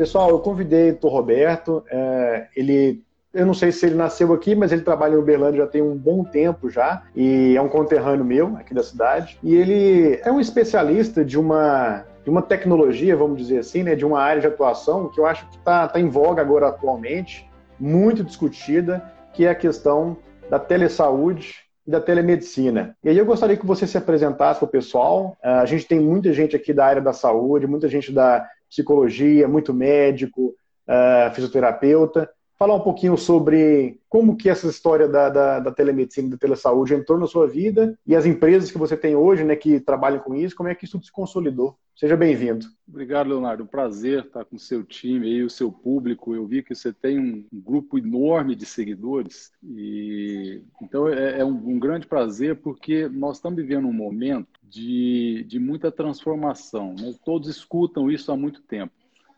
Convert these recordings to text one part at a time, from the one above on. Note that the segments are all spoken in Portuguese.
Pessoal, eu convidei o. Roberto, é, ele eu não sei se ele nasceu aqui, mas ele trabalha em Uberlândia já tem um bom tempo já, e é um conterrâneo meu aqui da cidade. E ele é um especialista de uma, de uma tecnologia, vamos dizer assim, né, de uma área de atuação que eu acho que está tá em voga agora atualmente, muito discutida, que é a questão da telesaúde e da telemedicina. E aí eu gostaria que você se apresentasse para o pessoal. A gente tem muita gente aqui da área da saúde, muita gente da psicologia, muito médico, uh, fisioterapeuta falar um pouquinho sobre como que essa história da, da, da telemedicina e da telesaúde entrou na sua vida e as empresas que você tem hoje, né, que trabalham com isso, como é que isso se consolidou. Seja bem-vindo. Obrigado, Leonardo. Um prazer estar com o seu time e o seu público. Eu vi que você tem um grupo enorme de seguidores e então é, é um, um grande prazer porque nós estamos vivendo um momento de, de muita transformação. Né? Todos escutam isso há muito tempo.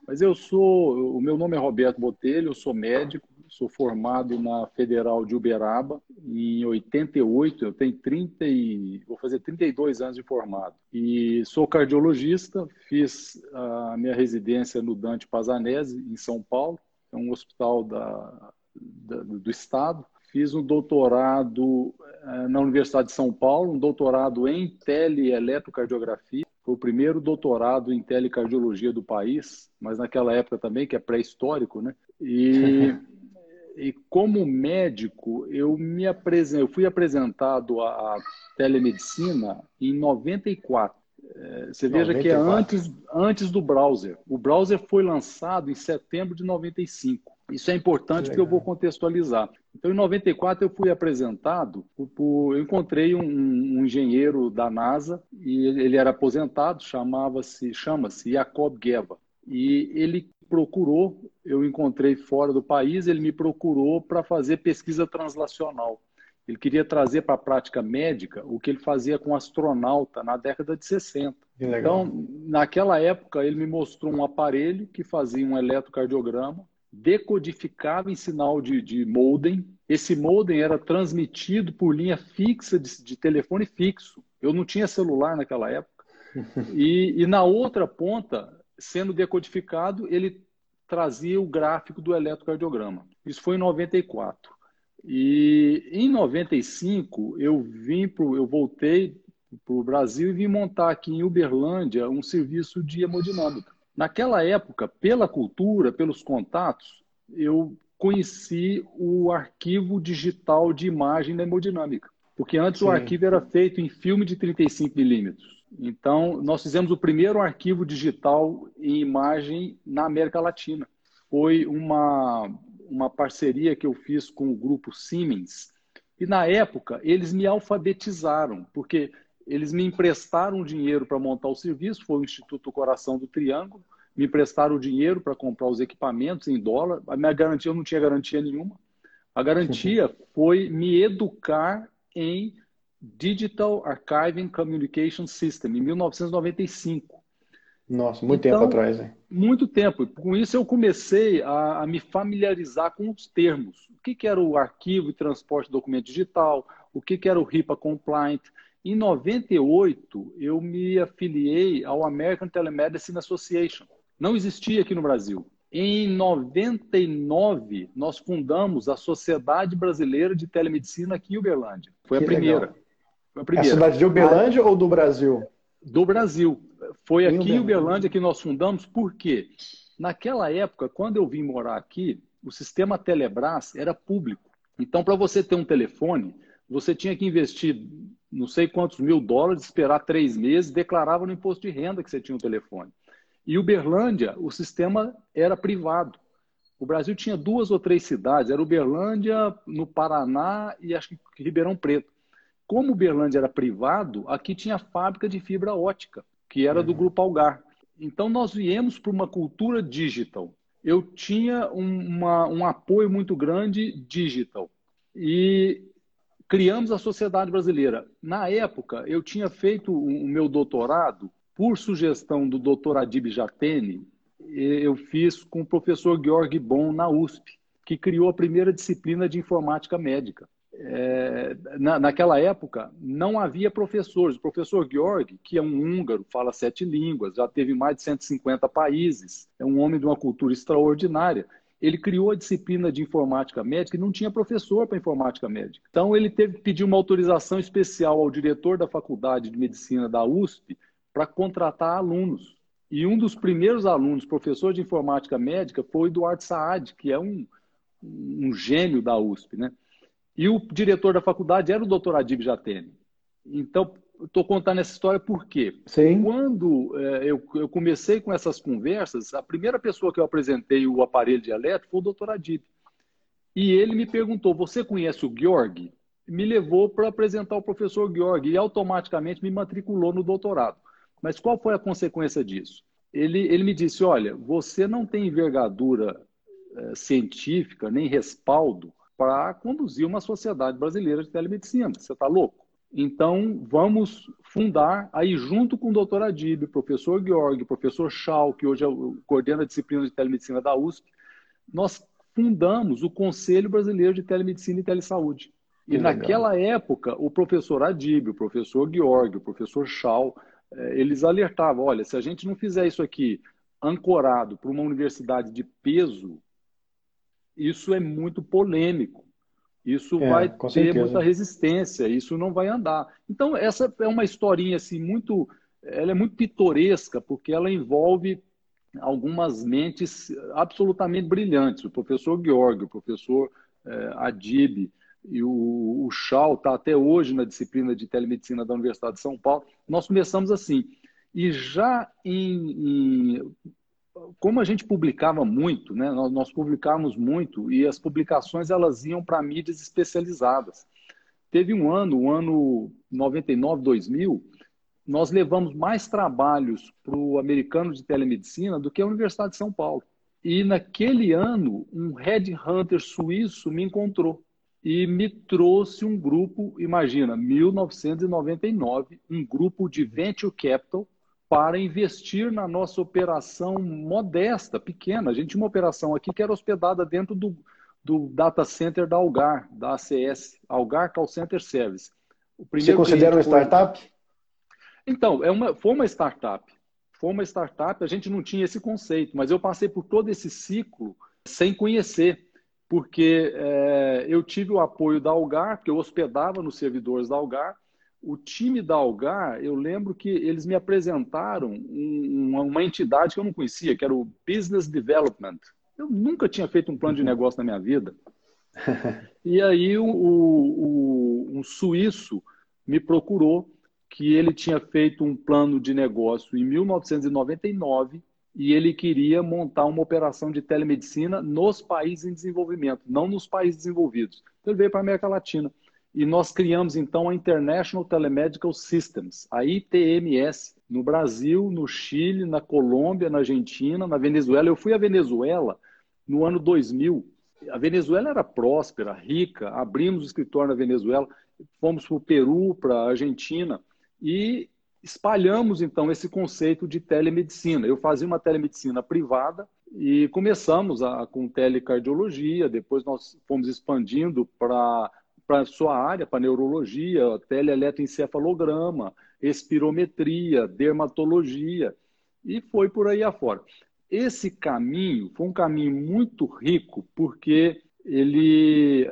Mas eu sou, o meu nome é Roberto Botelho, eu sou médico, sou formado na Federal de Uberaba em 88, eu tenho 30 e vou fazer 32 anos de formado. E sou cardiologista, fiz a minha residência no Dante Pazanese em São Paulo, é um hospital da, da, do estado. Fiz um doutorado eh, na Universidade de São Paulo, um doutorado em teleeletrocardiografia foi o primeiro doutorado em telecardiologia do país, mas naquela época também, que é pré-histórico, né? E, e como médico, eu me apresentei, eu fui apresentado à telemedicina em 94. É, você veja 94. que é antes, antes do browser. O browser foi lançado em setembro de 95. Isso é importante porque eu vou contextualizar. Então, em 94, eu fui apresentado, por, eu encontrei um, um, engenheiro da NASA, e ele era aposentado, chamava-se, chama-se Jacob Geva. E ele procurou, eu encontrei fora do país, ele me procurou para fazer pesquisa translacional. Ele queria trazer para a prática médica o que ele fazia com astronauta na década de 60. Então, naquela época, ele me mostrou um aparelho que fazia um eletrocardiograma decodificava em sinal de, de modem. Esse modem era transmitido por linha fixa de, de telefone fixo. Eu não tinha celular naquela época. E, e, na outra ponta, sendo decodificado, ele trazia o gráfico do eletrocardiograma. Isso foi em 94. E em 95 eu vim pro, eu voltei para o Brasil e vim montar aqui em Uberlândia um serviço de hemodinâmica. Naquela época, pela cultura, pelos contatos, eu conheci o arquivo digital de imagem da hemodinâmica. Porque antes Sim. o arquivo era feito em filme de 35 milímetros. Então, nós fizemos o primeiro arquivo digital em imagem na América Latina. Foi uma, uma parceria que eu fiz com o grupo Siemens. E na época, eles me alfabetizaram, porque eles me emprestaram dinheiro para montar o serviço, foi o Instituto Coração do Triângulo, me emprestaram o dinheiro para comprar os equipamentos em dólar. A minha garantia, eu não tinha garantia nenhuma. A garantia foi me educar em Digital Archiving Communication System, em 1995. Nossa, muito então, tempo atrás, hein? Muito tempo. Com isso, eu comecei a, a me familiarizar com os termos. O que, que, era o arquivo e transporte de documento digital, o que, que era o HIPAA compliant, em 98, eu me afiliei ao American Telemedicine Association. Não existia aqui no Brasil. Em 99, nós fundamos a Sociedade Brasileira de Telemedicina aqui em Uberlândia. Foi a primeira. Foi a primeira. É a cidade de Uberlândia ou do Brasil? Do Brasil. Foi aqui em Uberlândia que nós fundamos, por quê? Naquela época, quando eu vim morar aqui, o sistema Telebrás era público. Então, para você ter um telefone, você tinha que investir não sei quantos mil dólares, esperar três meses, declarava no imposto de renda que você tinha um telefone. E Uberlândia, o sistema era privado. O Brasil tinha duas ou três cidades, era Uberlândia, no Paraná e acho que Ribeirão Preto. Como Uberlândia era privado, aqui tinha fábrica de fibra ótica, que era uhum. do Grupo Algar. Então nós viemos para uma cultura digital. Eu tinha uma, um apoio muito grande digital. E criamos a Sociedade Brasileira. Na época, eu tinha feito o meu doutorado por sugestão do doutor Adib Jatene, eu fiz com o professor Georg Bon na USP, que criou a primeira disciplina de informática médica. é, na, naquela época não havia professores. O professor Georg, que é um húngaro, fala sete línguas, já teve mais de 150 países, é um homem de uma cultura extraordinária. Ele criou a disciplina de informática médica e não tinha professor para informática médica. Então ele teve que pedir uma autorização especial ao diretor da faculdade de medicina da USP para contratar alunos. E um dos primeiros alunos, professor de informática médica, foi o Eduardo Saad, que é um, um gênio da USP, né? E o diretor da faculdade era o doutor Adib Jatene. Então, estou contando essa história porque Sim. quando é, eu, eu, comecei com essas conversas, a primeira pessoa que eu apresentei o aparelho dialético foi o doutor Adib. E ele me perguntou: Você conhece o Georg? Me levou para apresentar o professor Georg e automaticamente me matriculou no doutorado. Mas qual foi a consequência disso? Ele, ele me disse: Olha, você não tem envergadura é, científica nem respaldo para conduzir uma sociedade brasileira de telemedicina. Você está louco? Então, vamos fundar, aí junto com o doutor Adib, professor Georg, professor Schau, que hoje é o, coordena a disciplina de telemedicina da USP, nós fundamos o Conselho Brasileiro de Telemedicina e Telesaúde. E naquela época, o professor Adib, o professor Georg, o professor Schau, eh, eles alertavam, olha, se a gente não fizer isso aqui ancorado para uma universidade de peso, isso é muito polêmico. Isso é, vai ter certeza. muita resistência, isso não vai andar. Então, essa é uma historinha assim, muito. Ela é muito pitoresca, porque ela envolve algumas mentes absolutamente brilhantes. O professor Georg, o professor eh, Adib e o, o Schau está até hoje na disciplina de telemedicina da Universidade de São Paulo. Nós começamos assim. E já em, em como a gente publicava muito, né, nós, nós publicávamos muito e as publicações elas iam para mídias especializadas. Teve um ano, o ano 99, 2000, nós levamos mais trabalhos para o americano de telemedicina do que a Universidade de São Paulo. E naquele ano, um headhunter suíço me encontrou e me trouxe um grupo, imagina, 1999, um grupo de venture capital para investir na nossa operação modesta, pequena. A gente tinha uma operação aqui que era hospedada dentro do, do data center da Algar, da ACS, Algar Call Center Service. Você considera uma startup? Foi... Então, é uma, foi uma startup. Foi uma startup, a gente não tinha esse conceito, mas eu passei por todo esse ciclo sem conhecer, porque é, eu tive o apoio da Algar, porque eu hospedava nos servidores da Algar, o time da Algar, eu lembro que eles me apresentaram uma, uma, entidade que eu não conhecia, que era o Business Development. Eu nunca tinha feito um plano de negócio na minha vida. e aí o, o, um suíço me procurou que ele tinha feito um plano de negócio em 1999 e ele queria montar uma operação de telemedicina nos países em desenvolvimento, não nos países desenvolvidos. Então ele veio para a América Latina. E nós criamos então a International Telemedical Systems, a ITMS, no Brasil, no Chile, na Colômbia, na Argentina, na Venezuela. Eu fui à Venezuela no ano 2000. A Venezuela era próspera, rica, abrimos o escritório na Venezuela, fomos para o Peru, para a Argentina e espalhamos então esse conceito de telemedicina. Eu fazia uma telemedicina privada e começamos a, com telecardiologia, depois nós fomos expandindo para para a sua área, para neurologia, teleeletroencefalograma, espirometria, dermatologia, e foi por aí afora. Esse caminho foi um caminho muito rico, porque ele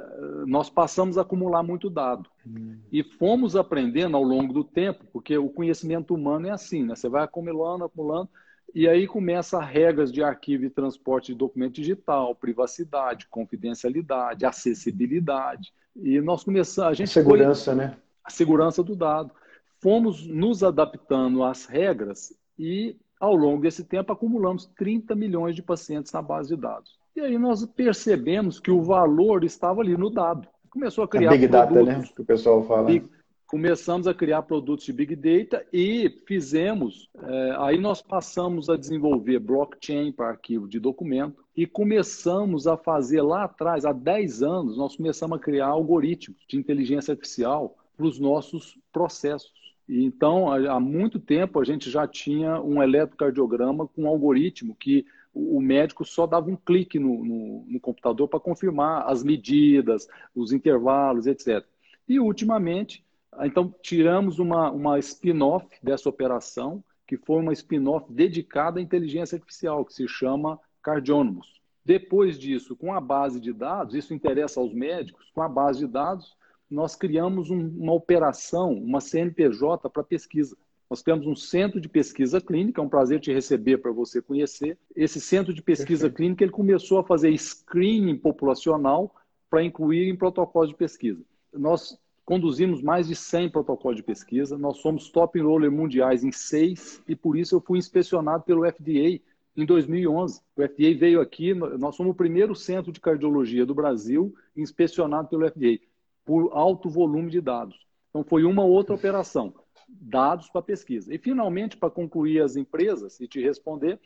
nós passamos a acumular muito dado. Hum. E fomos aprendendo ao longo do tempo, porque o conhecimento humano é assim, né? Você vai acumulando, acumulando, e aí começa regras de arquivo e transporte de documento digital, privacidade, confidencialidade, acessibilidade. E nós começamos, a gente segurança, foi, né? A segurança do dado. Fomos nos adaptando às regras e ao longo desse tempo acumulamos 30 milhões de pacientes na base de dados. E aí nós percebemos que o valor estava ali no dado. Começou a criar a Big produtos, Data, né? Que o pessoal fala. Big, começamos a criar produtos de Big Data e fizemos, é, aí nós passamos a desenvolver blockchain para arquivo de documento e começamos a fazer lá atrás, há 10 anos, nós começamos a criar algoritmos de inteligência artificial para os nossos processos. Então, há muito tempo a gente já tinha um eletrocardiograma com um algoritmo que o médico só dava um clique no, no, no computador para confirmar as medidas, os intervalos, etc. E, ultimamente, então, tiramos uma, uma spin-off dessa operação, que foi uma spin-off dedicada à inteligência artificial, que se chama Cardiônomos. Depois disso, com a base de dados, isso interessa aos médicos, com a base de dados, nós criamos um, uma operação, uma CNPJ para pesquisa. Nós temos um centro de pesquisa clínica, é um prazer te receber para você conhecer. Esse centro de pesquisa Perfeito. clínica ele começou a fazer screening populacional para incluir em protocolos de pesquisa. Nós conduzimos mais de 100 protocolos de pesquisa, nós somos top enroller mundiais em seis e por isso eu fui inspecionado pelo FDA em 2011. O FDA veio aqui, nós somos o primeiro centro de cardiologia do Brasil inspecionado pelo FDA por alto volume de dados. Então foi uma outra operação dados para pesquisa. E, finalmente, para concluir as empresas e te responder,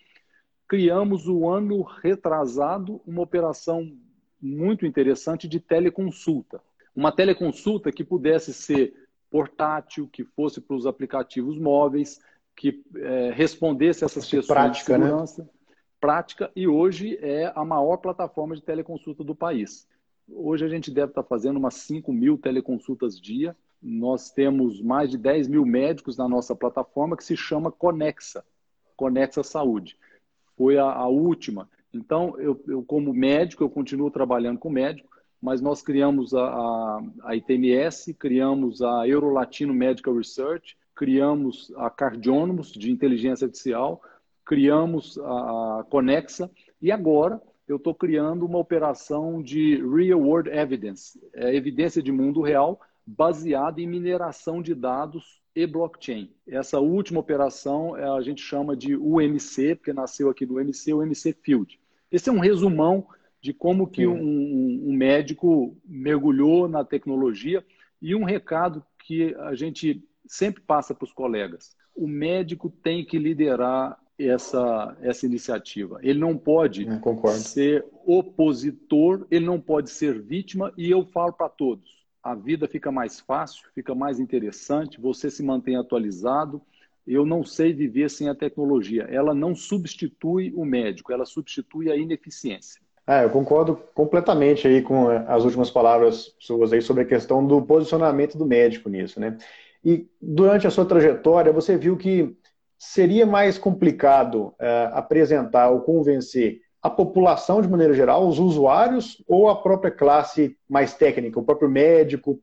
criamos o ano retrasado uma operação muito interessante de teleconsulta. Uma teleconsulta que pudesse ser portátil, que fosse para os aplicativos móveis, que é, respondesse essas questões prática, de né? segurança. Né? Prática, e hoje é a maior plataforma de teleconsulta do país. Hoje a gente deve estar fazendo umas 5 mil teleconsultas dia, nós temos mais de 10 mil médicos na nossa plataforma que se chama Conexa, Conexa Saúde. Foi a, a última. Então, eu, eu, como médico, eu continuo trabalhando com médico, mas nós criamos a, a, a ITMS, criamos a Eurolatino Medical Research, criamos a Cardiônomos de inteligência artificial, criamos a, Conexa e agora eu estou criando uma operação de Real World Evidence, é, evidência de mundo real, baseado em mineração de dados e blockchain. Essa última operação a gente chama de UMC, porque nasceu aqui do UMC, o UMC Field. Esse é um resumão de como que um, um médico mergulhou na tecnologia e um recado que a gente sempre passa para os colegas. O médico tem que liderar essa, essa iniciativa. Ele não pode ser opositor, ele não pode ser vítima, e eu falo para todos: a vida fica mais fácil, fica mais interessante, você se mantém atualizado. Eu não sei viver sem a tecnologia. Ela não substitui o médico, ela substitui a ineficiência. É, eu concordo completamente aí com as últimas palavras suas aí sobre a questão do posicionamento do médico nisso, né? E durante a sua trajetória, você viu que seria mais complicado é, apresentar ou convencer a população de maneira geral, os usuários ou a própria classe mais técnica, o próprio médico,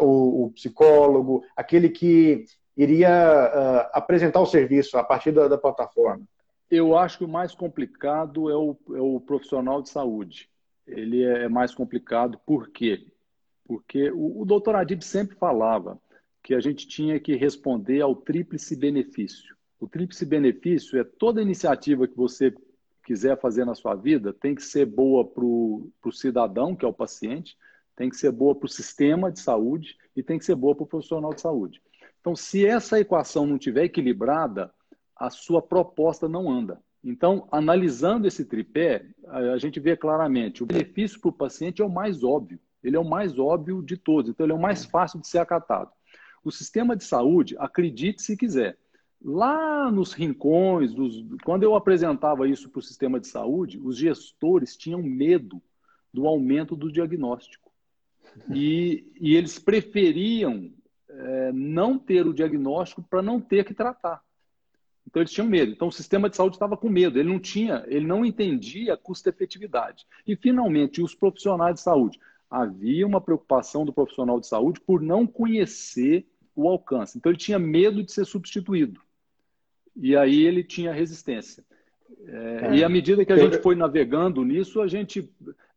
o, psicólogo, aquele que iria uh, apresentar o serviço a partir da, da, plataforma? Eu acho que o mais complicado é o, é o profissional de saúde. Ele é mais complicado por quê? Porque o, o doutor Adib sempre falava que a gente tinha que responder ao tríplice benefício. O tríplice benefício é toda iniciativa que você quiser fazer na sua vida tem que ser boa para o cidadão, que é o paciente, tem que ser boa para o sistema de saúde e tem que ser boa para o profissional de saúde. Então, se essa equação não estiver equilibrada, a sua proposta não anda. Então, analisando esse tripé, a gente vê claramente o benefício para o paciente é o mais óbvio. Ele é o mais óbvio de todos, então ele é o mais fácil de ser acatado. O sistema de saúde, acredite se quiser, Lá nos rincões, dos, quando eu apresentava isso para o sistema de saúde, os gestores tinham medo do aumento do diagnóstico. E, e eles preferiam é, não ter o diagnóstico para não ter que tratar. Então eles tinham medo. Então o sistema de saúde estava com medo. Ele não tinha, ele não entendia a custo-efetividade. E finalmente os profissionais de saúde. Havia uma preocupação do profissional de saúde por não conhecer o alcance. Então ele tinha medo de ser substituído e aí ele tinha resistência. É, é. E à medida que a gente foi navegando nisso, a gente,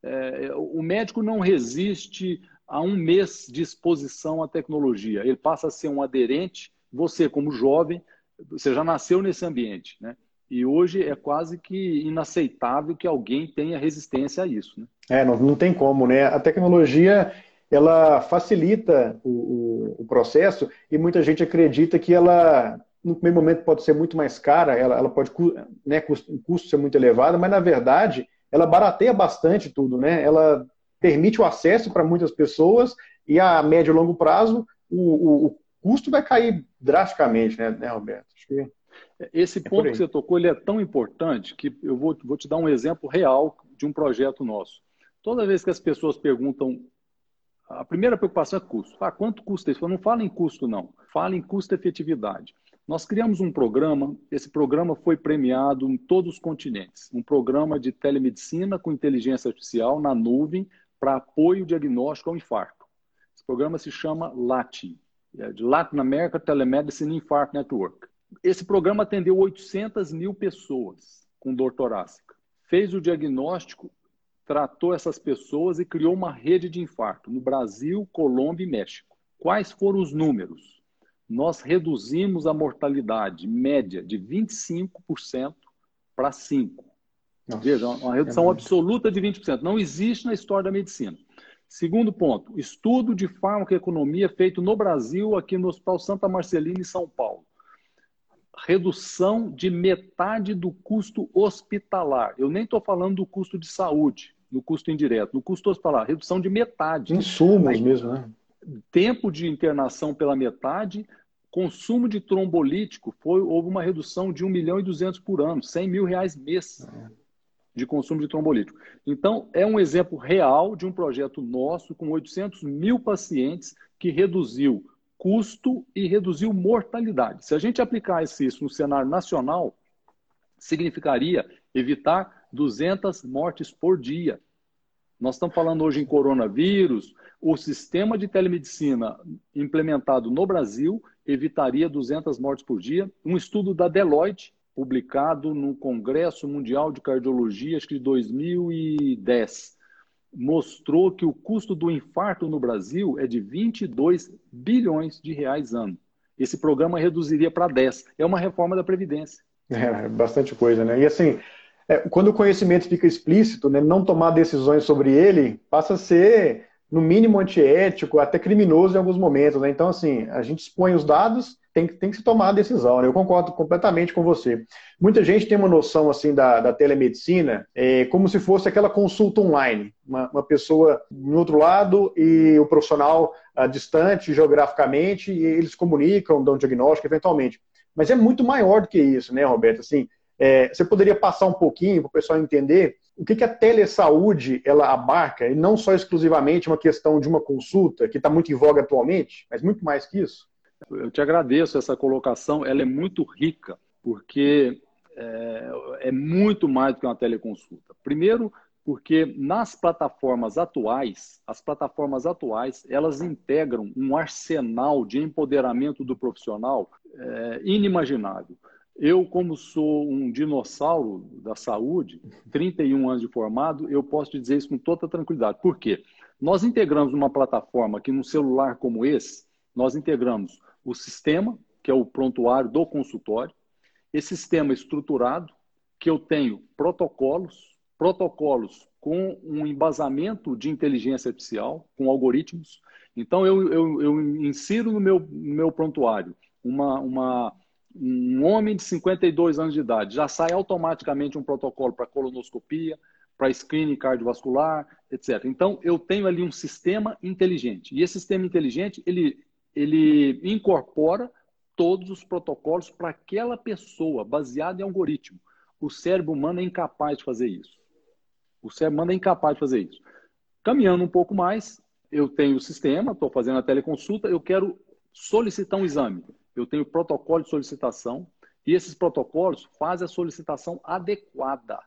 é, o médico não resiste a um mês de exposição à tecnologia. Ele passa a ser um aderente. Você, como jovem, você já nasceu nesse ambiente, né? E hoje é quase que inaceitável que alguém tenha resistência a isso. Né? É, não, não tem como, né? A tecnologia ela facilita o, o, o processo e muita gente acredita que ela no primeiro momento pode ser muito mais cara, ela, ela pode, né, custo, o custo ser muito elevado, mas na verdade ela barateia bastante tudo, né? Ela permite o acesso para muitas pessoas e a médio e longo prazo o, o, custo vai cair drasticamente, né, né Roberto? Que... Esse é ponto é que você tocou ele é tão importante que eu vou, vou te dar um exemplo real de um projeto nosso. Toda vez que as pessoas perguntam, a primeira preocupação é custo. Ah, quanto custa isso? Eu não fala em custo, não. Fala em custo-efetividade. Nós criamos um programa, esse programa foi premiado em todos os continentes. Um programa de telemedicina com inteligência artificial na nuvem para apoio diagnóstico ao infarto. Esse programa se chama LATIN, é de Latin America Telemedicine Infarct Network. Esse programa atendeu 800 mil pessoas com dor torácica. Fez o diagnóstico, tratou essas pessoas e criou uma rede de infarto no Brasil, Colômbia e México. Quais foram os números? Nós reduzimos a mortalidade média de 25% para 5%. Nossa, Veja, uma redução é absoluta de 20%. Não existe na história da medicina. Segundo ponto, estudo de farmacoeconomia feito no Brasil, aqui no Hospital Santa Marcelina, em São Paulo redução de metade do custo hospitalar. Eu nem estou falando do custo de saúde, do custo indireto, do custo hospitalar, redução de metade. Insumos Aí, mesmo, né? Tempo de internação pela metade, consumo de trombolítico, foi, houve uma redução de 1 milhão e 200 por ano, 100 mil reais mês de consumo de trombolítico. Então, é um exemplo real de um projeto nosso com 800 mil pacientes que reduziu custo e reduziu mortalidade. Se a gente aplicasse isso no cenário nacional, significaria evitar 200 mortes por dia. Nós estamos falando hoje em coronavírus, o sistema de telemedicina implementado no Brasil evitaria 200 mortes por dia. Um estudo da Deloitte, publicado no Congresso Mundial de Cardiologia, acho que de 2010, mostrou que o custo do infarto no Brasil é de 22 bilhões de reais ano. Esse programa reduziria para 10. É uma reforma da Previdência. É, bastante coisa, né? E assim, é, quando o conhecimento fica explícito, né, não tomar decisões sobre ele passa a ser, no mínimo, antiético, até criminoso em alguns momentos. Né? Então, assim, a gente expõe os dados, tem, tem que se tomar a decisão. Né? Eu concordo completamente com você. Muita gente tem uma noção assim da, da telemedicina é, como se fosse aquela consulta online. Uma, uma pessoa em outro lado e o profissional ah, distante geograficamente e eles comunicam, dão diagnóstico eventualmente. Mas é muito maior do que isso, né, Roberto? Assim, é, você poderia passar um pouquinho para o pessoal entender o que, que a telesaúde ela abarca, e não só exclusivamente uma questão de uma consulta, que está muito em voga atualmente, mas muito mais que isso? Eu te agradeço essa colocação, ela é muito rica, porque é, é muito mais do que uma teleconsulta. Primeiro, porque nas plataformas atuais, as plataformas atuais, elas integram um arsenal de empoderamento do profissional é, inimaginável. Eu, como sou um dinossauro da saúde, 31 anos de formado, eu posso te dizer isso com toda tranquilidade. Por quê? Nós integramos uma plataforma que, num celular como esse, nós integramos o sistema, que é o prontuário do consultório, esse sistema estruturado, que eu tenho protocolos, protocolos com um embasamento de inteligência artificial, com algoritmos. Então, eu, eu, eu insiro no meu, no meu prontuário uma, uma, um homem de 52 anos de idade, já sai automaticamente um protocolo para colonoscopia, para screening cardiovascular, etc. Então, eu tenho ali um sistema inteligente. E esse sistema inteligente, ele ele incorpora todos os protocolos para aquela pessoa, baseado em algoritmo. O cérebro humano é incapaz de fazer isso. O cérebro humano é incapaz de fazer isso. Caminhando um pouco mais, eu tenho o sistema, estou fazendo a teleconsulta, eu quero solicitar um exame. Eu tenho protocolo de solicitação e esses protocolos fazem a solicitação adequada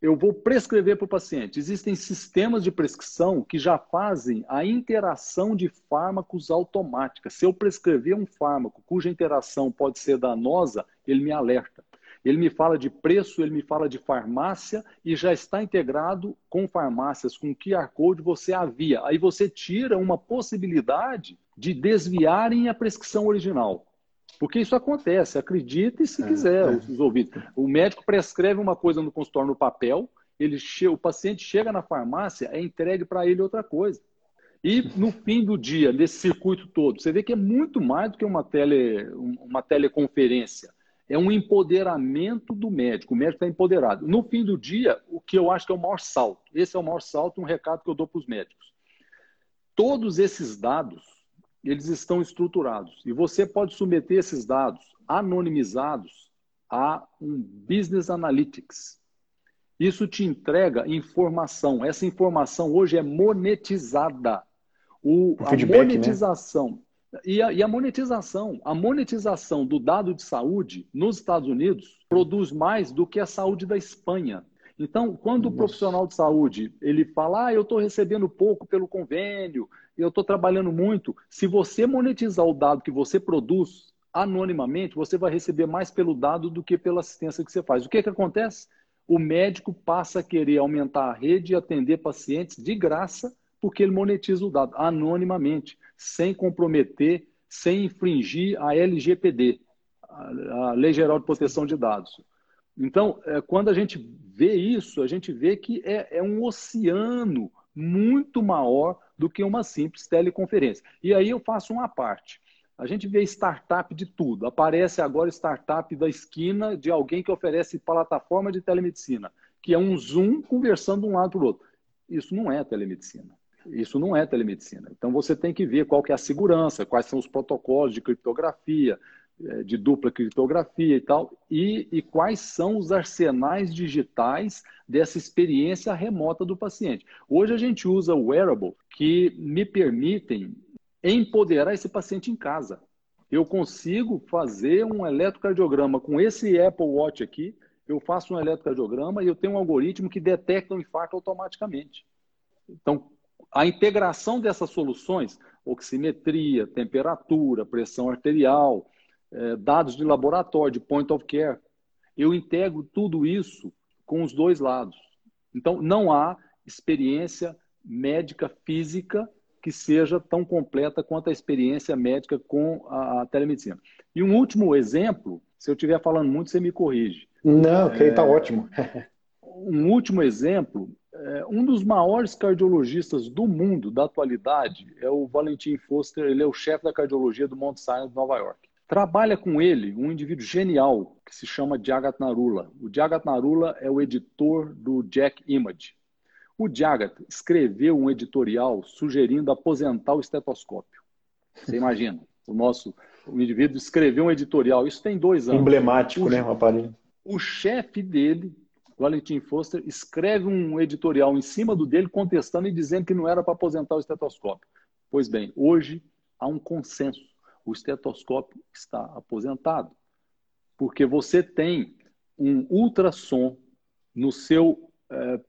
eu vou prescrever para o paciente. Existem sistemas de prescrição que já fazem a interação de fármacos automática. Se eu prescrever um fármaco cuja interação pode ser danosa, ele me alerta. Ele me fala de preço, ele me fala de farmácia e já está integrado com farmácias, com QR Code você havia. Aí você tira uma possibilidade de desviarem a prescrição original. Porque isso acontece, acredite se é, quiser, é. os ouvidos. O médico prescreve uma coisa no consultório no papel, ele o paciente chega na farmácia, é entregue para ele outra coisa. E no fim do dia, nesse circuito todo, você vê que é muito mais do que uma, tele, uma teleconferência. É um empoderamento do médico. O médico está empoderado. No fim do dia, o que eu acho que é o maior salto. Esse é o maior salto, um recado que eu dou para os médicos. Todos esses dados eles estão estruturados. E você pode submeter esses dados anonimizados a um Business Analytics. Isso te entrega informação. Essa informação hoje é monetizada. O, a feedback, né? monetização. Né? E, a, e a monetização. A monetização do dado de saúde nos Estados Unidos produz mais do que a saúde da Espanha. Então, quando Nossa. o profissional de saúde ele fala, ah, eu estou recebendo pouco pelo convênio, eu estou trabalhando muito, se você monetizar o dado que você produz anonimamente, você vai receber mais pelo dado do que pela assistência que você faz. O que, que acontece? O médico passa a querer aumentar a rede e atender pacientes de graça, porque ele monetiza o dado anonimamente, sem comprometer, sem infringir a LGPD, a Lei Geral de Proteção de Dados. Então, é, quando a gente vê isso, a gente vê que é, é um oceano muito maior do que uma simples teleconferência. E aí eu faço uma parte. A gente vê startup de tudo. Aparece agora startup da esquina de alguém que oferece plataforma de telemedicina, que é um Zoom conversando de um lado para o outro. Isso não é telemedicina. Isso não é telemedicina. Então você tem que ver qual que é a segurança, quais são os protocolos de criptografia, de dupla criptografia e tal, e, e, quais são os arsenais digitais dessa experiência remota do paciente. Hoje a gente usa wearable que me permitem empoderar esse paciente em casa. Eu consigo fazer um eletrocardiograma com esse Apple Watch aqui, eu faço um eletrocardiograma e eu tenho um algoritmo que detecta o infarto automaticamente. Então, a integração dessas soluções, oximetria, temperatura, pressão arterial, é, dados de laboratório, de point of care. Eu integro tudo isso com os dois lados. Então, não há experiência médica física que seja tão completa quanto a experiência médica com a, a telemedicina. E um último exemplo, se eu estiver falando muito, você me corrige. Não, ok, está é, ótimo. um último exemplo, é, um dos maiores cardiologistas do mundo da atualidade é o Valentim Foster, ele é o chefe da cardiologia do Mount Sinai de Nova York. Trabalha com ele um indivíduo genial que se chama Jagat Narula. O Jagat Narula é o editor do Jack Image. O Jagat escreveu um editorial sugerindo aposentar o estetoscópio. Você imagina, o nosso o indivíduo escreveu um editorial. Isso tem dois anos. Emblemático, o, né, aparelho. O chefe dele, Valentim Foster, escreve um editorial em cima do dele contestando e dizendo que não era para aposentar o estetoscópio. Pois bem, hoje há um consenso o estetoscópio está aposentado. Porque você tem um ultrassom no seu é,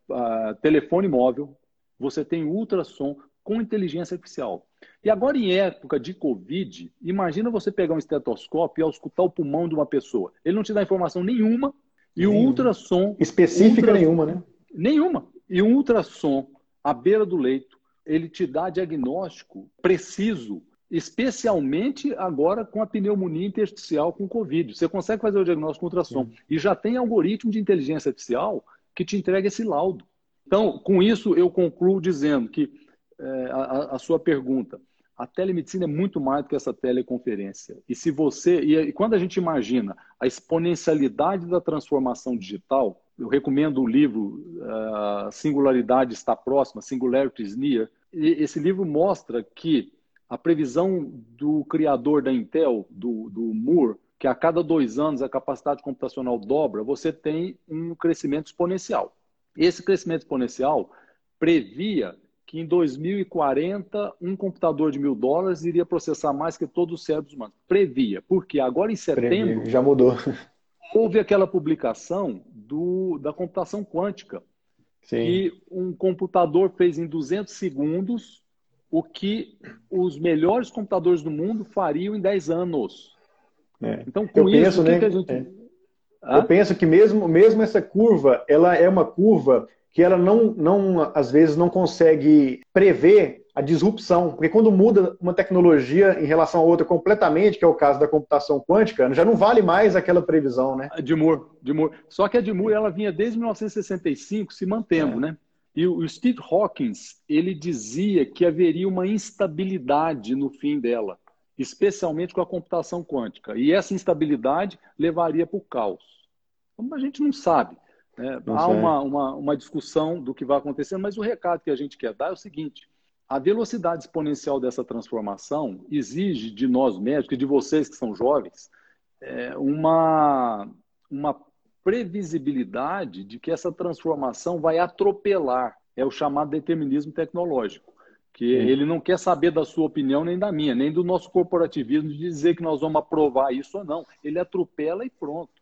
telefone móvel, você tem ultrassom com inteligência artificial. E agora, em época de Covid, imagina você pegar um estetoscópio e auscultar o pulmão de uma pessoa. Ele não te dá informação nenhuma, e o ultrassom. Específica nenhuma, né? Nenhuma. E um ultrassom à beira do leito, ele te dá diagnóstico preciso especialmente agora com a pneumonia intersticial com Covid. Você consegue fazer o diagnóstico com ultrassom. Sim. E já tem algoritmo de inteligência artificial que te entrega esse laudo. Então, com isso, eu concluo dizendo que é, a, a, sua pergunta, a telemedicina é muito mais do que essa teleconferência. E se você. E, quando a gente imagina a exponencialidade da transformação digital, eu recomendo o livro uh, Singularidade está próxima, Singularity is near. E esse livro mostra que a previsão do criador da Intel, do, do Moore, que a cada dois anos a capacidade computacional dobra, você tem um crescimento exponencial. Esse crescimento exponencial previa que em 2040 um computador de mil dólares iria processar mais que todos os cérebros humanos. Previa, porque agora em setembro. Já mudou. Houve aquela publicação do, da computação quântica, Sim. que um computador fez em 200 segundos o que os melhores computadores do mundo fariam em 10 anos. É. Então, com eu isso, penso, né, que, a gente. É. Eu penso que mesmo, mesmo essa curva, ela é uma curva que ela não, não, às vezes, não consegue prever a disrupção. Porque quando muda uma tecnologia em relação a outra completamente, que é o caso da computação quântica, já não vale mais aquela previsão, né? De Moore, de Moore. Só que a de Moore, ela vinha desde 1965 se mantendo, é. né? E o Steve Hawkins, ele dizia que haveria uma instabilidade no fim dela, especialmente com a computação quântica. E essa instabilidade levaria para o caos. Então, a gente não sabe. Né? Não Há uma, uma, uma discussão do que vai acontecer, mas o recado que a gente quer dar é o seguinte: a velocidade exponencial dessa transformação exige de nós médicos e de vocês que são jovens é, uma, uma previsibilidade de que essa transformação vai atropelar. É o chamado determinismo tecnológico. Que ele não quer saber da sua opinião nem da minha, nem do nosso corporativismo de dizer que nós vamos aprovar isso ou não. Ele atropela e pronto.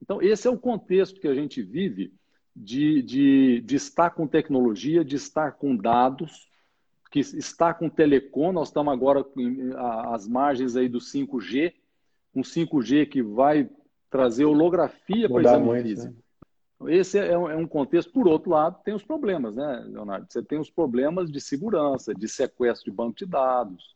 Então, esse é o contexto que a gente vive de, de, de estar com tecnologia, de estar com dados, que está com telecom. Nós estamos agora às margens aí do 5G, um 5G que vai trazer holografia para o exame muito, físico. Né? Esse é um, é um, contexto. Por outro lado, tem os problemas, né, Leonardo? Você tem os problemas de segurança, de sequestro de banco de dados,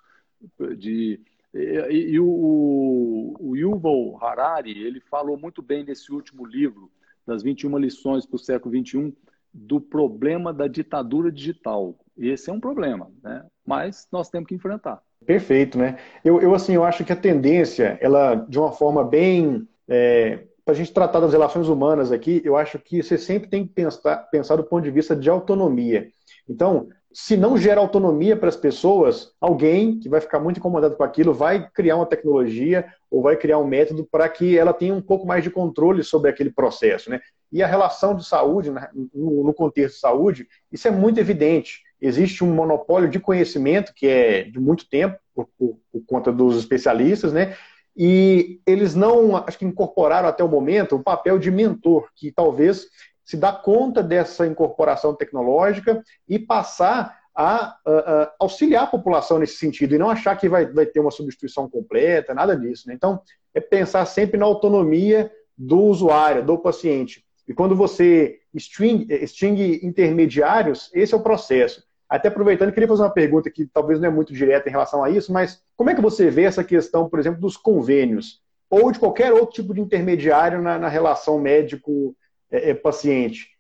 de e, e o, o Yuval Harari ele falou muito bem nesse último livro das 21 lições para o século 21 do problema da ditadura digital. Esse é um problema, né? Mas nós temos que enfrentar. Perfeito, né? Eu, eu assim, eu acho que a tendência, ela de uma forma bem é, para a gente tratar das relações humanas aqui, eu acho que você sempre tem que pensar, pensar do ponto de vista de autonomia. Então, se não gera autonomia para as pessoas, alguém que vai ficar muito incomodado com aquilo vai criar uma tecnologia ou vai criar um método para que ela tenha um pouco mais de controle sobre aquele processo. Né? E a relação de saúde, no contexto de saúde, isso é muito evidente. Existe um monopólio de conhecimento que é de muito tempo, por, por, por conta dos especialistas, né? E eles não, acho que incorporaram até o momento o papel de mentor, que talvez se dá conta dessa incorporação tecnológica e passar a, a, a, auxiliar a população nesse sentido e não achar que vai, vai ter uma substituição completa, nada disso. Né? Então, é pensar sempre na autonomia do usuário, do paciente. E quando você extingue, extingue intermediários, esse é o processo. Até aproveitando, queria fazer uma pergunta que talvez não é muito direta em relação a isso, mas como é que você vê essa questão, por exemplo, dos convênios ou de qualquer outro tipo de intermediário na, na relação médico-paciente?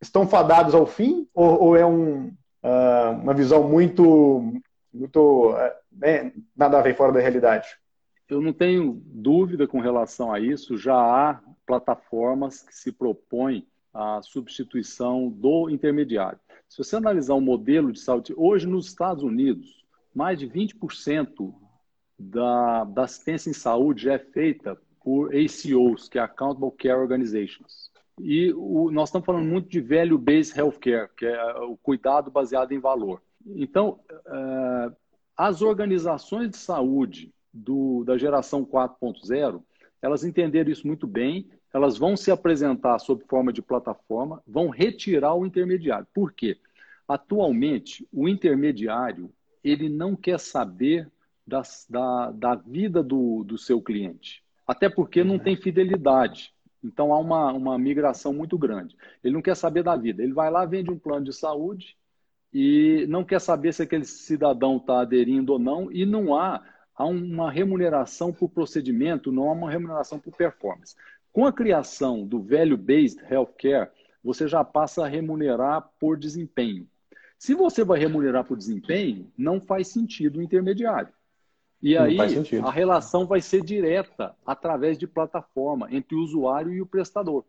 Estão fadados ao fim ou, ou é um, uh, uma visão muito, muito uh, né, nada a ver fora da realidade? Eu não tenho dúvida com relação a isso. Já há plataformas que se propõem a substituição do intermediário. Se você analisar o modelo de saúde, hoje nos Estados Unidos, mais de 20% da, da assistência em saúde é feita por ACOs, que é Accountable Care Organizations. E o, nós estamos falando muito de value-based healthcare, que é o cuidado baseado em valor. Então, uh, as organizações de saúde do, da geração 4.0, elas entenderam isso muito bem elas vão se apresentar sob forma de plataforma, vão retirar o intermediário. Por quê? Atualmente, o intermediário ele não quer saber das, da, da vida do, do seu cliente. Até porque não tem fidelidade. Então há uma, uma migração muito grande. Ele não quer saber da vida. Ele vai lá, vende um plano de saúde e não quer saber se aquele cidadão está aderindo ou não, e não há, há uma remuneração por procedimento, não há uma remuneração por performance. Com a criação do value-based healthcare, você já passa a remunerar por desempenho. Se você vai remunerar por desempenho, não faz sentido o intermediário. E aí a relação vai ser direta através de plataforma entre o usuário e o prestador.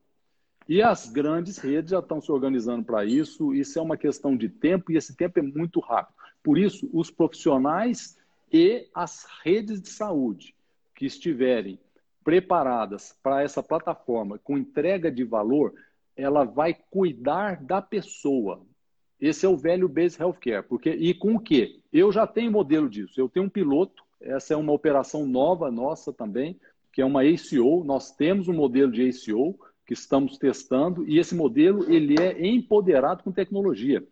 E as grandes redes já estão se organizando para isso. Isso é uma questão de tempo e esse tempo é muito rápido. Por isso, os profissionais e as redes de saúde que estiverem preparadas para essa plataforma com entrega de valor, ela vai cuidar da pessoa. Esse é o velho base healthcare. Porque, e com o quê? Eu já tenho modelo disso. Eu tenho um piloto, essa é uma operação nova nossa também, que é uma ACO. Nós temos um modelo de ACO que estamos testando, e esse modelo ele é empoderado com tecnologia.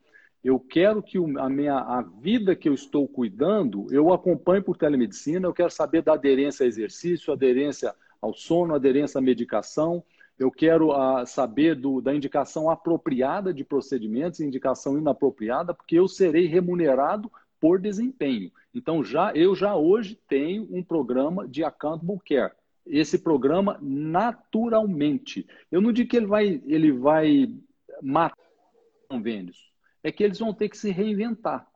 Eu quero que a minha a vida que eu estou cuidando, eu acompanhe por telemedicina, eu quero saber da aderência a exercício, aderência ao sono, aderência à medicação. Eu quero uh, saber do, da indicação apropriada de procedimentos, indicação inapropriada, porque eu serei remunerado por desempenho. Então, já eu já hoje tenho um programa de accountable care. Esse programa naturalmente. Eu não digo que ele vai, ele vai matar convênios é que eles vão ter que se reinventar.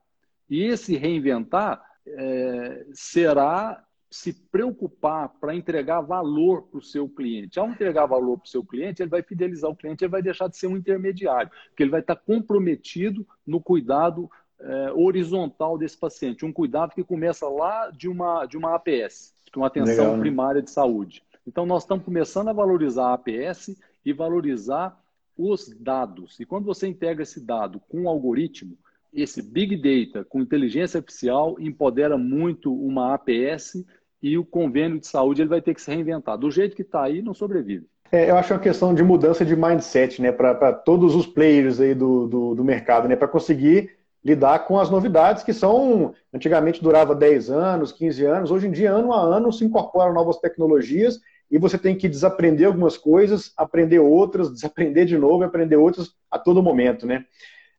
E esse reinventar é, será se preocupar para entregar valor para o seu cliente. Ao entregar valor para o seu cliente, ele vai fidelizar o cliente, ele vai deixar de ser um intermediário, porque ele vai estar comprometido no cuidado é, horizontal desse paciente, um cuidado que começa lá de uma, de uma APS, de uma atenção Legal, né? primária de saúde. Então, nós estamos começando a valorizar a APS e valorizar os dados. E quando você integra esse dado com um algoritmo, esse Big Data com inteligência artificial empodera muito uma APS e o convênio de saúde ele vai ter que se reinventar. Do jeito que está aí, não sobrevive. É, eu acho uma questão de mudança de mindset né, para todos os players aí do, do, do mercado, né, para conseguir lidar com as novidades que são, antigamente durava 10 anos, 15 anos, hoje em dia, ano a ano, se incorporam novas tecnologias e você tem que desaprender algumas coisas, aprender outras, desaprender de novo aprender outras a todo momento, né?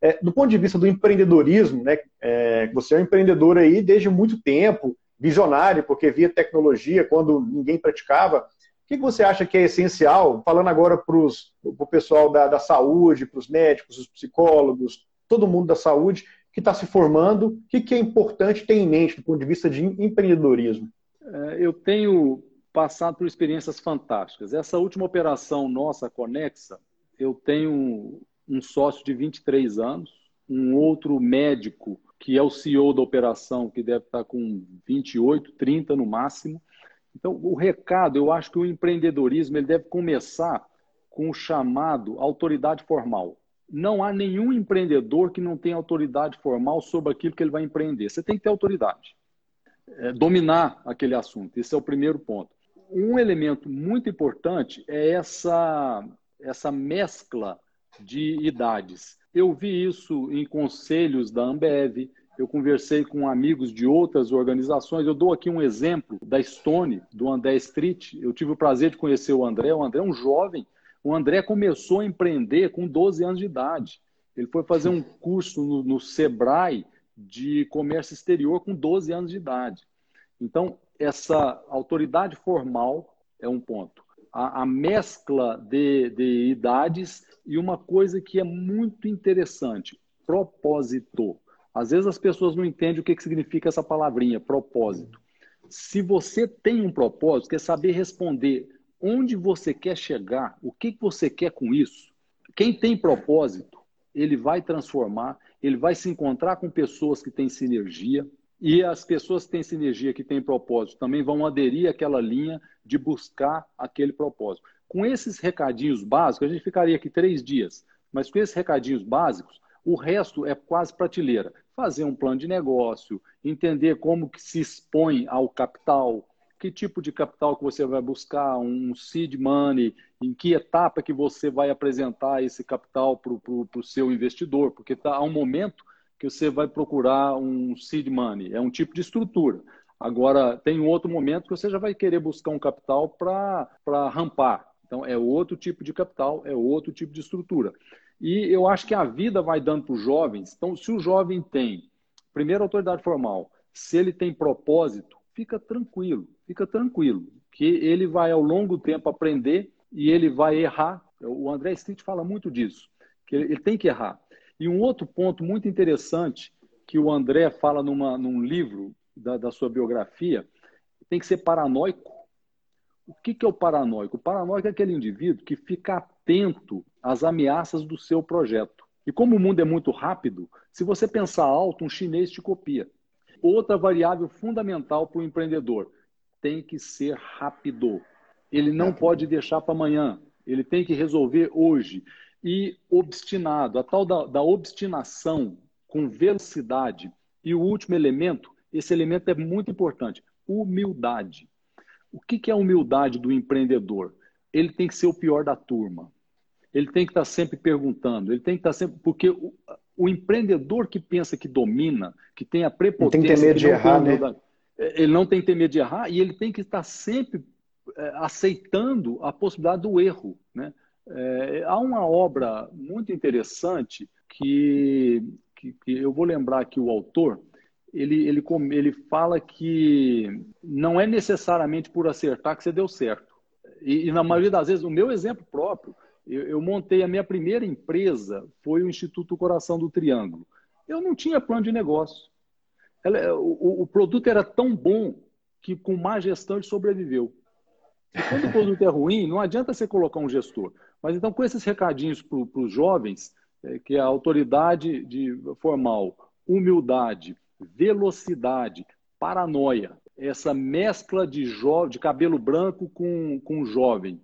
É, do ponto de vista do empreendedorismo, né, é, você é um empreendedor aí desde muito tempo, visionário, porque via tecnologia quando ninguém praticava. O que você acha que é essencial, falando agora para o pessoal da, da saúde, para os médicos, os psicólogos, todo mundo da saúde que está se formando, o que, que é importante ter em mente do ponto de vista de empreendedorismo? É, eu tenho passado por experiências fantásticas. Essa última operação nossa, Conexa, eu tenho um sócio de 23 anos, um outro médico que é o CEO da operação, que deve estar com 28, 30 no máximo. Então, o recado, eu acho que o empreendedorismo ele deve começar com o chamado autoridade formal. Não há nenhum empreendedor que não tenha autoridade formal sobre aquilo que ele vai empreender. Você tem que ter autoridade. É, dominar aquele assunto. Esse é o primeiro ponto. Um elemento muito importante é essa, essa mescla de idades. Eu vi isso em conselhos da Ambev, eu conversei com amigos de outras organizações. Eu dou aqui um exemplo da Stone, do André Street. Eu tive o prazer de conhecer o André. O André é um jovem. O André começou a empreender com 12 anos de idade. Ele foi fazer um curso no, no Sebrae de comércio exterior com 12 anos de idade. Então, essa autoridade formal é um ponto. A, a mescla de, de idades e uma coisa que é muito interessante: propósito. Às vezes as pessoas não entendem o que, que significa essa palavrinha, propósito. Se você tem um propósito, quer saber responder onde você quer chegar, o que, que você quer com isso, quem tem propósito, ele vai transformar, ele vai se encontrar com pessoas que têm sinergia, e as pessoas que têm sinergia, que têm propósito, também vão aderir àquela linha de buscar aquele propósito. Com esses recadinhos básicos, a gente ficaria aqui três dias, mas com esses recadinhos básicos, o resto é quase prateleira. Fazer um plano de negócio, entender como que se expõe ao capital, que tipo de capital que você vai buscar, um seed money, em que etapa que você vai apresentar esse capital para o seu investidor, porque tá, há um momento que você vai procurar um seed money, é um tipo de estrutura. Agora, tem um outro momento que você já vai querer buscar um capital para rampar, então, é outro tipo de capital, é outro tipo de estrutura. E eu acho que a vida vai dando para os jovens. Então, se o jovem tem, primeiro, autoridade formal, se ele tem propósito, fica tranquilo, fica tranquilo, que ele vai ao longo do tempo aprender e ele vai errar. O André Street fala muito disso, que ele, ele tem que errar. E um outro ponto muito interessante que o André fala numa, num livro da, da sua biografia, tem que ser paranoico o que, que é o paranoico? O paranoico é aquele indivíduo que fica atento às ameaças do seu projeto. E como o mundo é muito rápido, se você pensar alto, um chinês te copia. Outra variável fundamental para o empreendedor tem que ser rápido. Ele não pode deixar para amanhã. Ele tem que resolver hoje. E obstinado, a tal da, da obstinação com velocidade. E o último elemento, esse elemento é muito importante: humildade. O que, é a humildade do empreendedor? Ele tem que ser o pior da turma. Ele tem que estar sempre perguntando. Ele tem que estar sempre. Porque o, o empreendedor que pensa que domina, que tem a prepotência. Não tem que ter medo de errar, né? É, ele não tem que ter medo de errar e ele tem que estar sempre é, aceitando a possibilidade do erro. Né? É, há uma obra muito interessante que, que, que eu vou lembrar aqui o autor, ele, ele, ele fala que não é necessariamente por acertar que você deu certo. E, e na maioria das vezes, o meu exemplo próprio, eu, eu, montei a minha primeira empresa, foi o Instituto Coração do Triângulo. Eu não tinha plano de negócio. Ela, o, o, produto era tão bom que com má gestão ele sobreviveu. Quando o produto é ruim, não adianta você colocar um gestor. Mas então, com esses recadinhos para os jovens, é, que a autoridade de, formal, humildade, velocidade, paranoia. essa mescla de, de cabelo branco com, com jovem.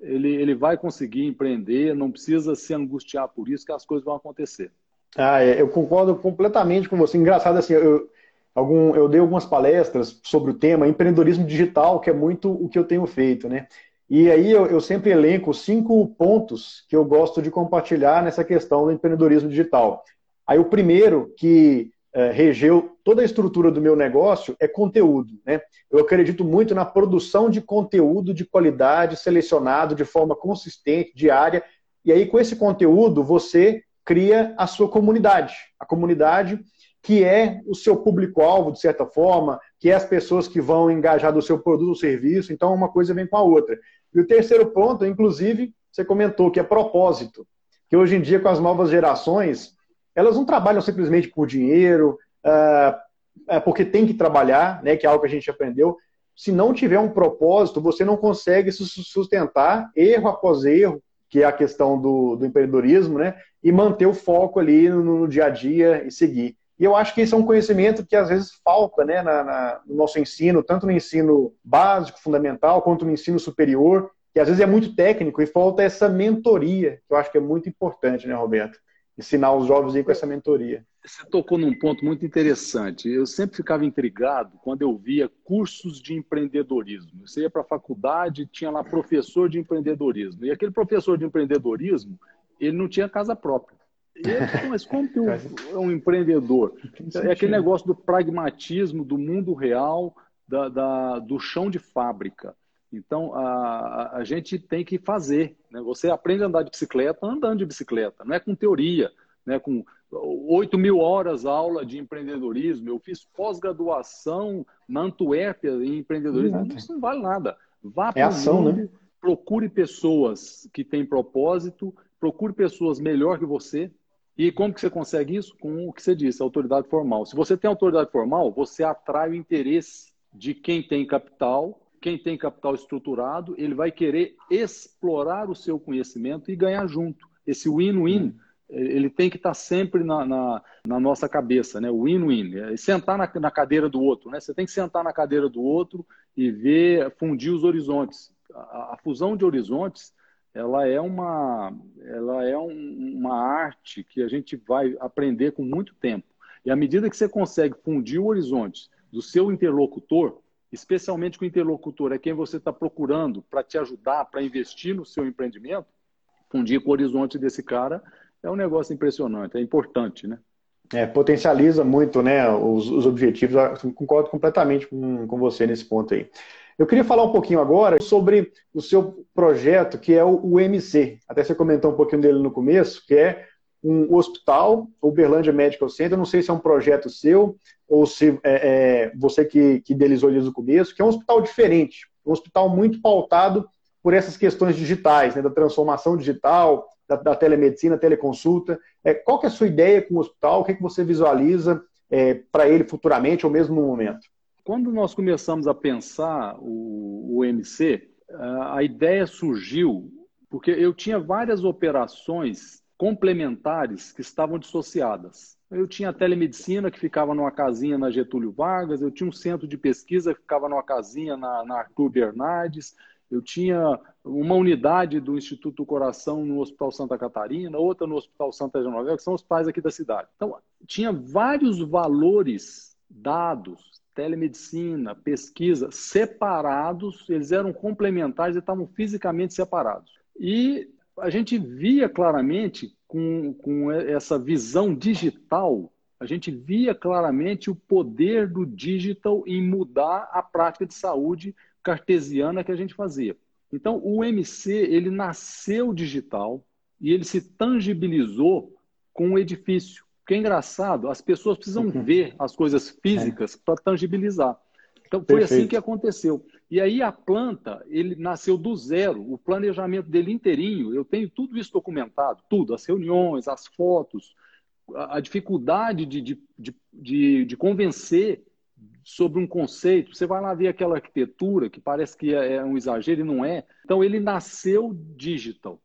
Ele, ele vai conseguir empreender, não precisa se angustiar por isso, que as coisas vão acontecer. Ah, é, eu concordo completamente com você. Engraçado, assim, eu, algum, eu dei algumas palestras sobre o tema empreendedorismo digital, que é muito o que eu tenho feito, né? E aí eu, eu sempre elenco cinco pontos que eu gosto de compartilhar nessa questão do empreendedorismo digital. Aí o primeiro, que é, regeu toda a estrutura do meu negócio, é conteúdo. Né? Eu acredito muito na produção de conteúdo de qualidade, selecionado de forma consistente, diária. E aí, com esse conteúdo, você cria a sua comunidade. A comunidade que é o seu público-alvo, de certa forma, que é as pessoas que vão engajar do seu produto ou serviço. Então, uma coisa vem com a outra. E o terceiro ponto, inclusive, você comentou, que é propósito. Que hoje em dia, com as novas gerações, elas não trabalham simplesmente por dinheiro, uh, porque tem que trabalhar, né, que é algo que a gente aprendeu. Se não tiver um propósito, você não consegue se sustentar erro após erro, que é a questão do, do empreendedorismo, né, e manter o foco ali no, no dia a dia e seguir. E eu acho que isso é um conhecimento que às vezes falta né, na, na, no nosso ensino, tanto no ensino básico, fundamental, quanto no ensino superior, que às vezes é muito técnico e falta essa mentoria, que eu acho que é muito importante, né, Roberto? Ensinar os jovens aí com essa mentoria. Você tocou num ponto muito interessante. Eu sempre ficava intrigado quando eu via cursos de empreendedorismo. Você ia para a faculdade, tinha lá professor de empreendedorismo. E aquele professor de empreendedorismo, ele não tinha casa própria. Mas como que é um empreendedor? É aquele negócio do pragmatismo, do mundo real, da, da do chão de fábrica. Então, a, a gente tem que fazer. Né? Você aprende a andar de bicicleta andando de bicicleta, não é com teoria, né? com 8 mil horas aula de empreendedorismo. Eu fiz pós-graduação na Antuérpia em empreendedorismo. Exato. Isso não vale nada. Vá para é ação, mundo, né? procure pessoas que têm propósito, procure pessoas melhor que você, e como que você consegue isso? Com o que você disse, autoridade formal. Se você tem autoridade formal, você atrai o interesse de quem tem capital, quem tem capital estruturado, ele vai querer explorar o seu conhecimento e ganhar junto. Esse win-win, ele tem que estar sempre na, na, na nossa cabeça, né? Win-win. É sentar na, na, cadeira do outro, né? Você tem que sentar na cadeira do outro e ver, fundir os horizontes. a, a fusão de horizontes ela é uma, ela é um, uma arte que a gente vai aprender com muito tempo. E à medida que você consegue fundir o horizonte do seu interlocutor, especialmente com o interlocutor é quem você está procurando para te ajudar, para investir no seu empreendimento, fundir com o horizonte desse cara é um negócio impressionante, é importante, né? É, potencializa muito né, os, os objetivos. Eu concordo completamente com, com você nesse ponto aí. Eu queria falar um pouquinho agora sobre o seu projeto, que é o UMC. Até você comentou um pouquinho dele no começo, que é um hospital, Uberlândia Medical Center. Não sei se é um projeto seu ou se é, é você que, que idealizou desde o começo, que é um hospital diferente, um hospital muito pautado por essas questões digitais, né, da transformação digital, da, da telemedicina, teleconsulta. É, qual que é a sua ideia com o hospital? O que, que você visualiza é, para ele futuramente ou mesmo no momento? Quando nós começamos a pensar o, o MC, a ideia surgiu porque eu tinha várias operações complementares que estavam dissociadas. Eu tinha a telemedicina que ficava numa casinha na Getúlio Vargas, eu tinha um centro de pesquisa que ficava numa casinha na, na Arthur Bernardes, eu tinha uma unidade do Instituto do Coração no Hospital Santa Catarina, outra no Hospital Santa Genoveva, que são os pais aqui da cidade. Então, tinha vários valores dados telemedicina, pesquisa, separados, eles eram complementares e estavam fisicamente separados. E a gente via claramente, com, com essa visão digital, a gente via claramente o poder do digital em mudar a prática de saúde cartesiana que a gente fazia. Então, o MC, ele nasceu digital e ele se tangibilizou com o edifício. Porque é engraçado, as pessoas precisam uhum. ver as coisas físicas é. para tangibilizar. Então foi Perfeito. assim que aconteceu. E aí a planta, ele nasceu do zero, o planejamento dele inteirinho, eu tenho tudo isso documentado, tudo, as reuniões, as fotos, a, a dificuldade de, de, de, de, de convencer sobre um conceito. Você vai lá ver aquela arquitetura que parece que é, é um exagero e não é. Então ele nasceu digital.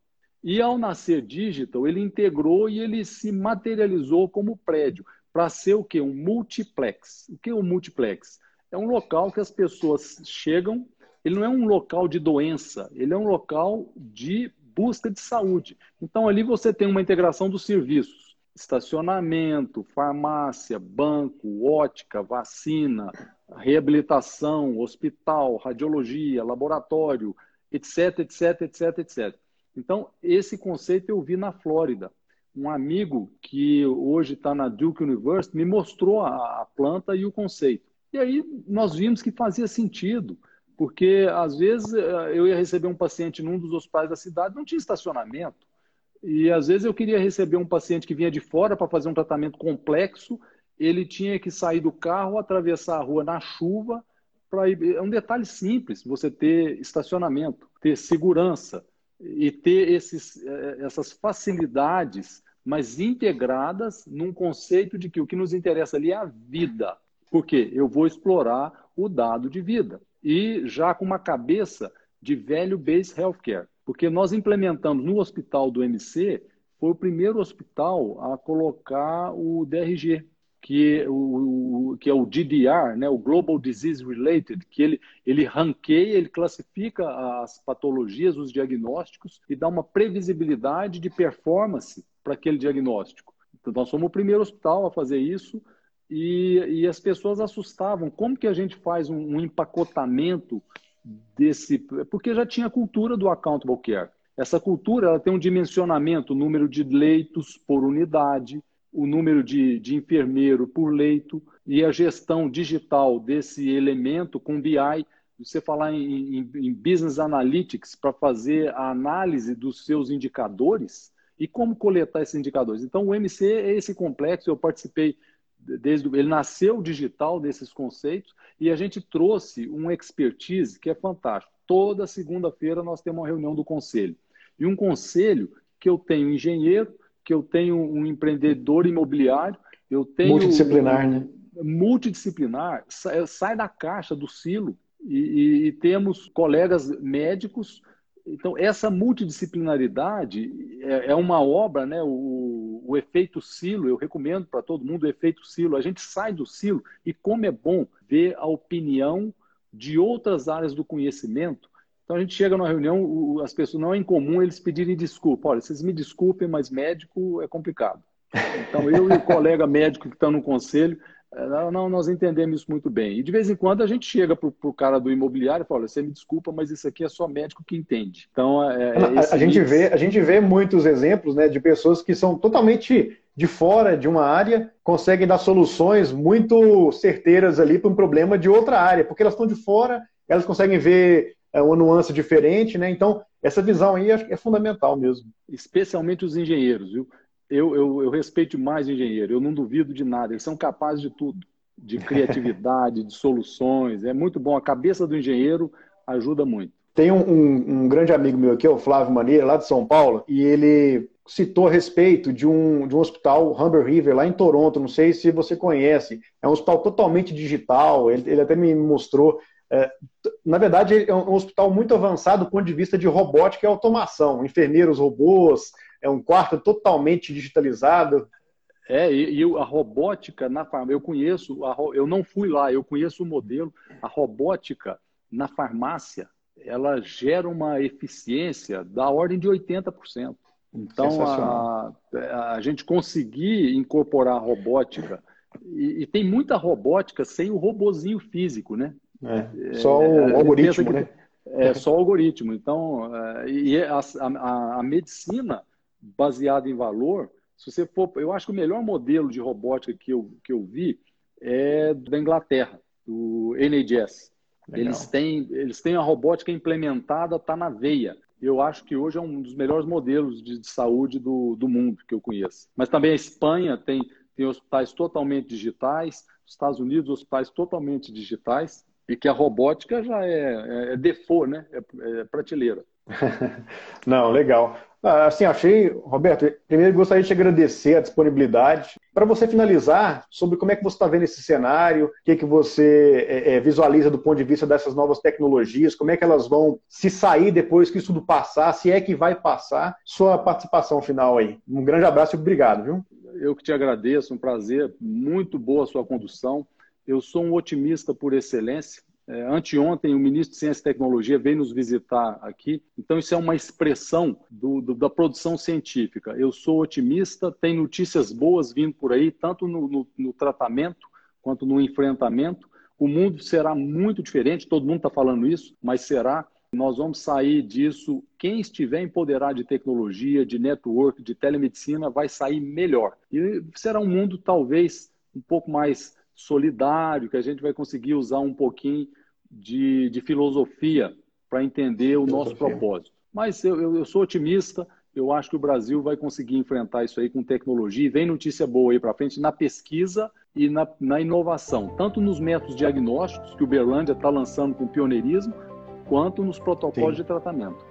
E ao nascer digital, ele integrou e ele se materializou como prédio para ser o quê? Um multiplex. O que é um multiplex? é um local que as pessoas chegam, ele não é um local de doença, ele é um local de busca de saúde. Então ali você tem uma integração dos serviços: estacionamento, farmácia, banco, ótica, vacina, reabilitação, hospital, radiologia, laboratório, etc, etc, etc, etc. Então, esse conceito eu vi na Flórida. Um amigo que hoje está na Duke University me mostrou a, a planta e o conceito. E aí nós vimos que fazia sentido, porque às vezes eh, eu ia receber um paciente num dos hospitais da cidade, não tinha estacionamento. E às vezes eu queria receber um paciente que vinha de fora para fazer um tratamento complexo, ele tinha que sair do carro, atravessar a rua na chuva, ir... é um detalhe simples, você ter estacionamento, ter segurança e ter esses, eh, essas facilidades, mas integradas num conceito de que o que nos interessa ali é a vida. Porque eu vou explorar o dado de vida. E já com uma cabeça de velho base healthcare. Porque nós implementamos no hospital do MC, foi o primeiro hospital a colocar o DRG, que, o, que é o DDR, né, o Global Disease Related, que ele, ele ranqueia, ele classifica as patologias, os diagnósticos e dá uma previsibilidade de performance para aquele diagnóstico. Então, nós somos o primeiro hospital a fazer isso e, e as pessoas assustavam. Como que a gente faz um, um empacotamento desse... Porque já tinha a cultura do accountable care. Essa cultura ela tem um dimensionamento, número de leitos por unidade, o número de, de enfermeiro por leito e a gestão digital desse elemento com BI. Você falar em, em, em Business Analytics para fazer a análise dos seus indicadores e como coletar esses indicadores. Então, o MC é esse complexo. Eu participei desde ele nasceu digital desses conceitos e a gente trouxe um expertise que é fantástico. Toda segunda-feira nós temos uma reunião do conselho. E um conselho que eu tenho engenheiro, que eu tenho um empreendedor imobiliário, eu tenho multidisciplinar, um, né? Multidisciplinar, sai, sai, da caixa do silo e, e, e temos colegas médicos então, essa multidisciplinaridade é, é uma obra, né? O, o, efeito silo, eu recomendo para todo mundo o efeito silo. A gente sai do silo e como é bom ver a opinião de outras áreas do conhecimento. Então, a gente chega numa reunião, as pessoas não é incomum eles pedirem desculpa. Olha, vocês me desculpem, mas médico é complicado. Então, eu e o colega médico que está no conselho, é, não, nós entendemos isso muito bem. E de vez em quando a gente chega para o cara do imobiliário e fala: você me desculpa, mas isso aqui é só médico que entende. Então, é, é a, a gente vê, a gente vê muitos exemplos né, de pessoas que são totalmente de fora de uma área, conseguem dar soluções muito certeiras ali para um problema de outra área, porque elas estão de fora, elas conseguem ver é, uma nuance diferente, né? Então, essa visão aí é fundamental mesmo. Especialmente os engenheiros, viu? eu, eu, eu respeito mais engenheiro, eu não duvido de nada, eles são capazes de tudo, de criatividade, de soluções, é muito bom. A cabeça do engenheiro ajuda muito. Tem um, um, um grande amigo meu aqui, o Flávio Maneira, lá de São Paulo, e ele citou a respeito de um, de um hospital, Humber River, lá em Toronto, não sei se você conhece, é um hospital totalmente digital, ele, ele até me mostrou é, na verdade, é um hospital muito avançado do ponto de vista de robótica e automação. Enfermeiros robôs, é um quarto totalmente digitalizado. É, e, e a robótica na farmácia, eu conheço, a, eu não fui lá, eu conheço o modelo, a robótica na farmácia, ela gera uma eficiência da ordem de 80%. Então, a, a gente conseguir incorporar a robótica, e, e, tem muita robótica sem o robozinho físico, né? É, só o é, algoritmo, né? É só o algoritmo. Então, é, e a, a, a medicina baseado em valor, se você for, eu acho que o melhor modelo de robótica que eu, que eu vi é da Inglaterra, do NHS. Eles têm, eles têm a robótica implementada, está na veia. Eu acho que hoje é um dos melhores modelos de, de saúde do, do mundo que eu conheço. Mas também a Espanha tem, tem hospitais totalmente digitais, os Estados Unidos, hospitais totalmente digitais, e que a robótica já é, é, é default, né? é, é prateleira. Não, legal. Ah, assim, achei, Roberto, primeiro gostaria de te agradecer a disponibilidade. Para você finalizar, sobre como é que você está vendo esse cenário, o que, que você é, é, visualiza do ponto de vista dessas novas tecnologias, como é que elas vão se sair depois que isso tudo passar, se é que vai passar, sua participação final aí. Um grande abraço e obrigado, viu? Eu que te agradeço, um prazer, muito boa a sua condução. Eu sou um otimista por excelência. É, anteontem, o ministro de Ciência e Tecnologia veio nos visitar aqui, então isso é uma expressão do, do, da produção científica. Eu sou otimista, tem notícias boas vindo por aí, tanto no, no, no tratamento quanto no enfrentamento. O mundo será muito diferente, todo mundo está falando isso, mas será. Nós vamos sair disso. Quem estiver empoderado de tecnologia, de network, de telemedicina, vai sair melhor. E será um mundo talvez um pouco mais solidário, que a gente vai conseguir usar um pouquinho de, de filosofia para entender o nosso propósito. Mas eu, eu, sou otimista, eu acho que o Brasil vai conseguir enfrentar isso aí com tecnologia e vem notícia boa aí para frente na pesquisa e na, na, inovação, tanto nos métodos diagnósticos que o Berlândia está lançando com pioneirismo, quanto nos protocolos Sim. de tratamento.